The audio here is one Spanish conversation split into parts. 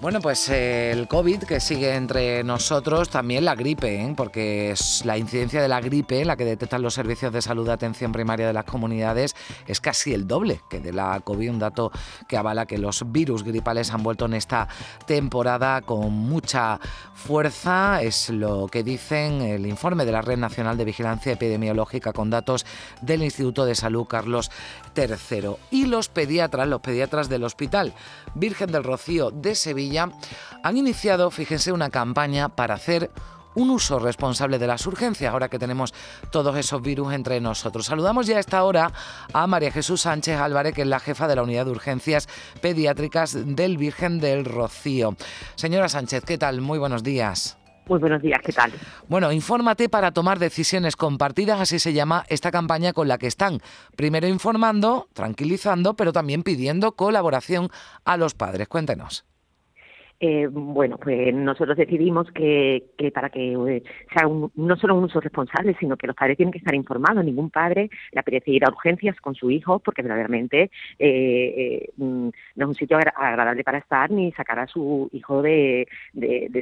Bueno, pues eh, el COVID que sigue entre nosotros, también la gripe, ¿eh? porque es la incidencia de la gripe, la que detectan los servicios de salud de atención primaria de las comunidades, es casi el doble que de la COVID, un dato que avala que los virus gripales han vuelto en esta temporada con mucha fuerza, es lo que dicen el informe de la Red Nacional de Vigilancia Epidemiológica con datos del Instituto de Salud Carlos III. Y los pediatras, los pediatras del Hospital Virgen del Rocío de Sevilla, han iniciado, fíjense, una campaña para hacer un uso responsable de las urgencias, ahora que tenemos todos esos virus entre nosotros. Saludamos ya a esta hora a María Jesús Sánchez Álvarez, que es la jefa de la Unidad de Urgencias Pediátricas del Virgen del Rocío. Señora Sánchez, ¿qué tal? Muy buenos días. Muy buenos días, ¿qué tal? Bueno, infórmate para tomar decisiones compartidas, así se llama esta campaña con la que están primero informando, tranquilizando, pero también pidiendo colaboración a los padres. Cuéntenos. Eh, bueno, pues nosotros decidimos que, para que eh, sea no solo un uso responsable, sino que los padres tienen que estar informados. Ningún padre le apetece ir a urgencias con su hijo porque verdaderamente eh, mm, no es un sitio agradable para estar ni sacar a su hijo de,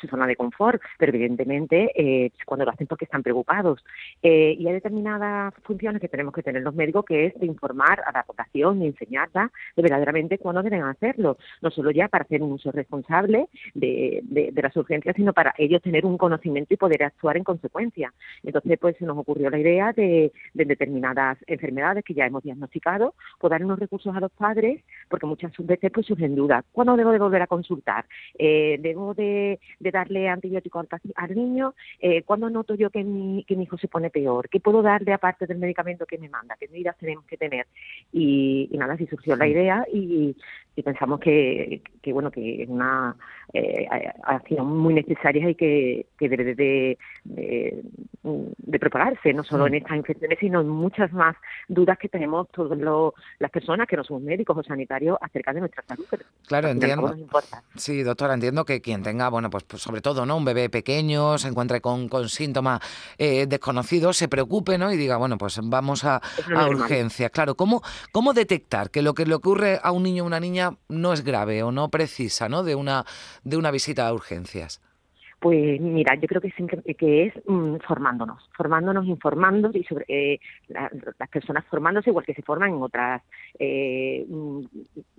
su zona de confort. Pero evidentemente cuando lo hacen porque están preocupados. y hay determinadas funciones que tenemos que tener los médicos que es de informar a la población y enseñarla de verdaderamente cuándo deben hacerlo. No solo ya para hacer un uso responsable, de, de, las urgencias, sino para ellos tener un conocimiento y poder actuar en consecuencia. Entonces, pues se nos ocurrió la idea de, de determinadas enfermedades que ya hemos diagnosticado, pues dar unos recursos a los padres, porque muchas veces pues surgen dudas. ¿Cuándo debo de volver a consultar? Eh, ¿Debo de, darle antibiótico al, niño? Eh, ¿Cuándo noto yo que mi, que mi hijo se pone peor? ¿Qué puedo darle aparte del medicamento que me manda? ¿Qué medidas tenemos que tener? Y, y nada, así surgió la idea y, y pensamos que, que, bueno que es una eh, acción muy necesaria y que, que debe de, de, propagarse no solo en mm. estas infecciones sino en muchas más dudas que tenemos todas las personas que no somos médicos o sanitarios acerca de nuestra salud claro entiendo. sí doctora entiendo que quien tenga bueno pues, pues, sobre todo no un bebé pequeño se encuentre con, con síntomas eh, desconocidos se preocupe no y diga bueno pues vamos a, a urgencias claro cómo cómo detectar que lo que le ocurre a un niño o una niña no es grave o no precisa ¿no? De, una, de una visita a urgencias? Pues mira, yo creo que es, mm, formándonos, formándonos, informando y sobre eh, las personas formándose igual que se forman en otras eh, mm,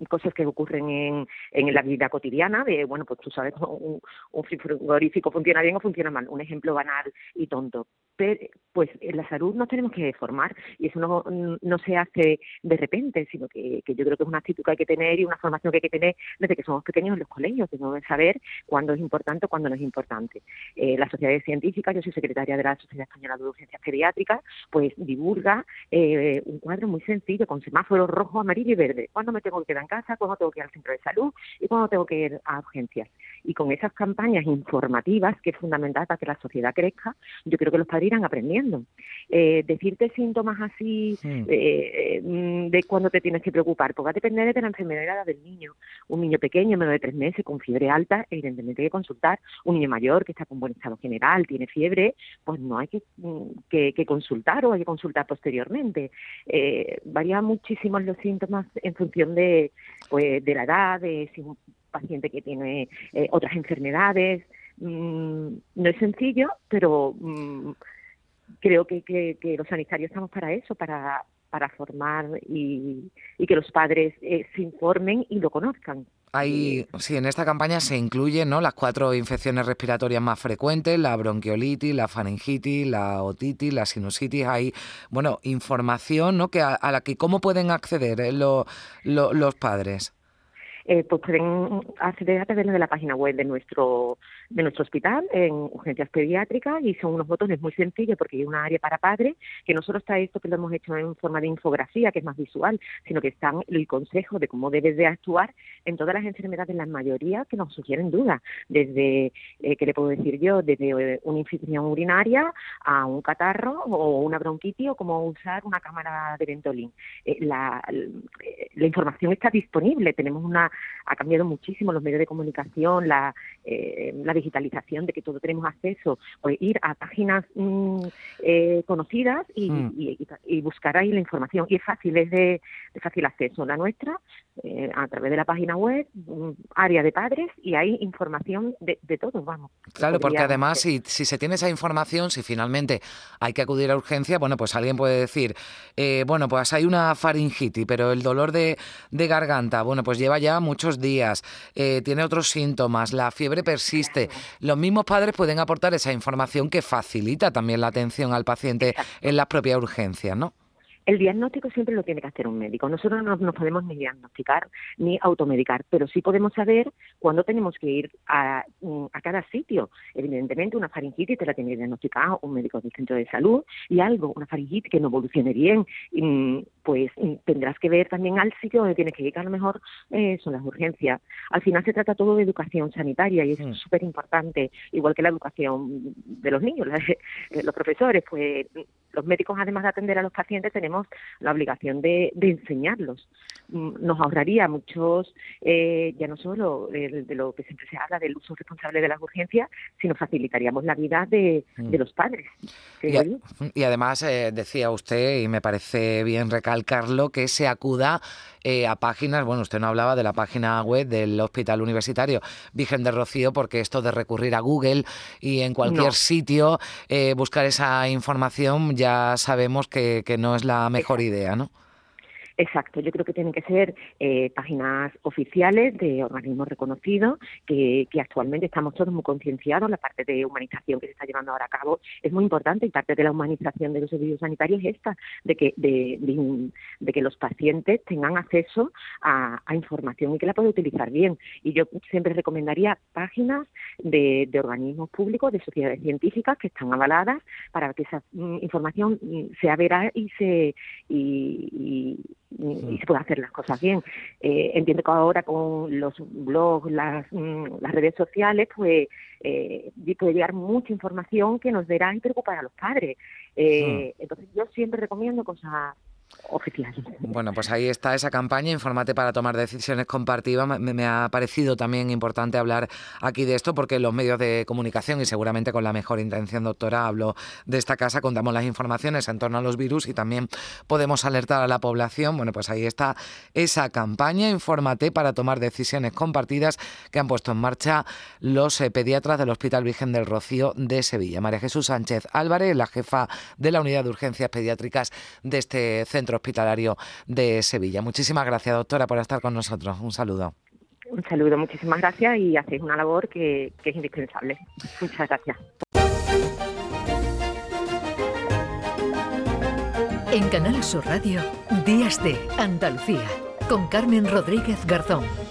cosas que ocurren en, en la vida cotidiana. De bueno, pues tú sabes, un, un frigorífico funciona bien o funciona mal. Un ejemplo banal y tonto. Pero, pues en la salud nos tenemos que formar y eso no, no se hace de repente, sino que, que, yo creo que es una actitud que hay que tener y una formación que hay que tener desde que somos pequeños en los colegios. Tenemos que saber cuándo es importante o cuándo no es importante eh, la Sociedad Científica, yo soy secretaria de la Sociedad Española de Urgencias Pediátricas, pues divulga eh, un cuadro muy sencillo con semáforos rojo, amarillo y verde. ¿Cuándo me tengo que quedar en casa? ¿Cuándo tengo que ir al centro de salud? ¿Y cuándo tengo que ir a urgencias? Y con esas campañas informativas, que es fundamental para que la sociedad crezca, yo creo que los padres irán aprendiendo. Eh, decirte síntomas así mm, de cuándo te tienes que preocupar, pues va a depender de la enfermedad del niño. Un niño pequeño, menos de tres meses, con fiebre alta, evidentemente hay que consultar. Un niño mayor que está con buen estado general, tiene fiebre, pues no hay que, mm, consultar o hay que consultar posteriormente. Eh, varían muchísimo los síntomas en función de, pues, de la edad, de si es un paciente que tiene eh, otras enfermedades. Mm, no es sencillo, pero mm, creo que, que, los sanitarios estamos para eso, para, para formar y, y que los padres eh, se informen y lo conozcan. Hay, sí, en esta campaña se incluyen ¿no? las cuatro infecciones respiratorias más frecuentes, la bronquiolitis, la faringitis, la otitis, la sinusitis. Hay, bueno, información ¿no? que a, la que cómo pueden acceder eh, los padres eh, pues pueden acceder a través de la página web de nuestro de nuestro hospital en urgencias pediátricas y son unos botones muy sencillos porque hay una área para padres que no solo está esto que lo hemos hecho en forma de infografía que es más visual sino que están el consejo de cómo debes de actuar en todas las enfermedades la mayoría que nos sugieren dudas desde eh, qué le puedo decir yo desde eh, una infección urinaria a un catarro o una bronquitis o cómo usar una cámara de Ventolin. Eh, la, la, información está disponible, tenemos una, ha cambiado muchísimo los medios de comunicación, la, eh, la digitalización de que todos tenemos acceso, pues ir a páginas mm, eh, conocidas mm. y, y, buscar ahí la información. Y es fácil, es de, fácil acceso. La nuestra, a través de la página web, mm, área de padres, y hay información de, de todo, vamos. Claro, porque además si, si se tiene esa información, si finalmente hay que acudir a urgencia, bueno, pues alguien puede decir, eh, bueno, pues hay una faringitis, pero el dolor de, garganta, bueno, pues lleva ya muchos días, eh, tiene otros síntomas, la fiebre persiste. Los mismos padres pueden aportar esa información que facilita también la atención al paciente en las propias urgencias, ¿no? El diagnóstico siempre lo tiene que hacer un médico. Nosotros no nos podemos ni diagnosticar ni automedicar, pero sí podemos saber cuándo tenemos que ir a, mm, cada sitio. Evidentemente, una faringitis te la tiene que diagnosticar un médico del centro de salud y algo, una faringitis que no evolucione bien, mm, pues mm, tendrás que ver también al sitio donde tienes que ir, a lo mejor eh, son las urgencias. Al final se trata todo de educación sanitaria y eso es súper importante, igual que la educación de los niños, los profesores, pues los médicos, además de atender a los pacientes, tenemos la obligación de, enseñarlos. Mm, nos ahorraría muchos, eh, ya no solo de, lo que siempre se habla del uso responsable de las urgencias, sino facilitaríamos la vida de, mm. los padres. Y, además, eh, decía usted, y me parece bien recalcarlo, que se acuda eh, a páginas, bueno, usted no hablaba de la página web del Hospital Universitario Virgen de Rocío, porque esto de recurrir a Google y en cualquier sitio buscar esa información ya ya sabemos que, que no es la mejor idea, ¿no? Exacto, yo creo que tienen que ser eh, páginas oficiales de organismos reconocidos, que, actualmente estamos todos muy concienciados. La parte de humanización que se está llevando ahora a cabo es muy importante y parte de la humanización de los servicios sanitarios es esta, de que, de, que los pacientes tengan acceso a, información y que la puedan utilizar bien. Y yo siempre recomendaría páginas de, organismos públicos, de sociedades científicas que están avaladas para que esa mm, información mm, sea veraz y se y, se puede hacer las cosas bien. Eh, entiendo que ahora con los blogs, las, mm, las redes sociales, pues eh, puede llegar mucha información que nos verá y preocupar a los padres. Eh, entonces yo siempre recomiendo cosas Bueno, pues ahí está esa campaña, Informate para tomar decisiones compartidas. Me, ha parecido también importante hablar aquí de esto porque los medios de comunicación, y seguramente con la mejor intención, doctora, hablo de esta casa, contamos las informaciones en torno a los virus y también podemos alertar a la población. Bueno, pues ahí está esa campaña, Informate para tomar decisiones compartidas que han puesto en marcha los eh, pediatras del Hospital Virgen del Rocío de Sevilla. María Jesús Sánchez Álvarez, la jefa de la Unidad de Urgencias Pediátricas de este centro Centro Hospitalario de Sevilla. Muchísimas gracias, doctora, por estar con nosotros. Un saludo. Un saludo, muchísimas gracias y hacéis una labor que, que es indispensable. Muchas gracias. En Canal Sur Radio, Días de Andalucía, con Carmen Rodríguez Garzón.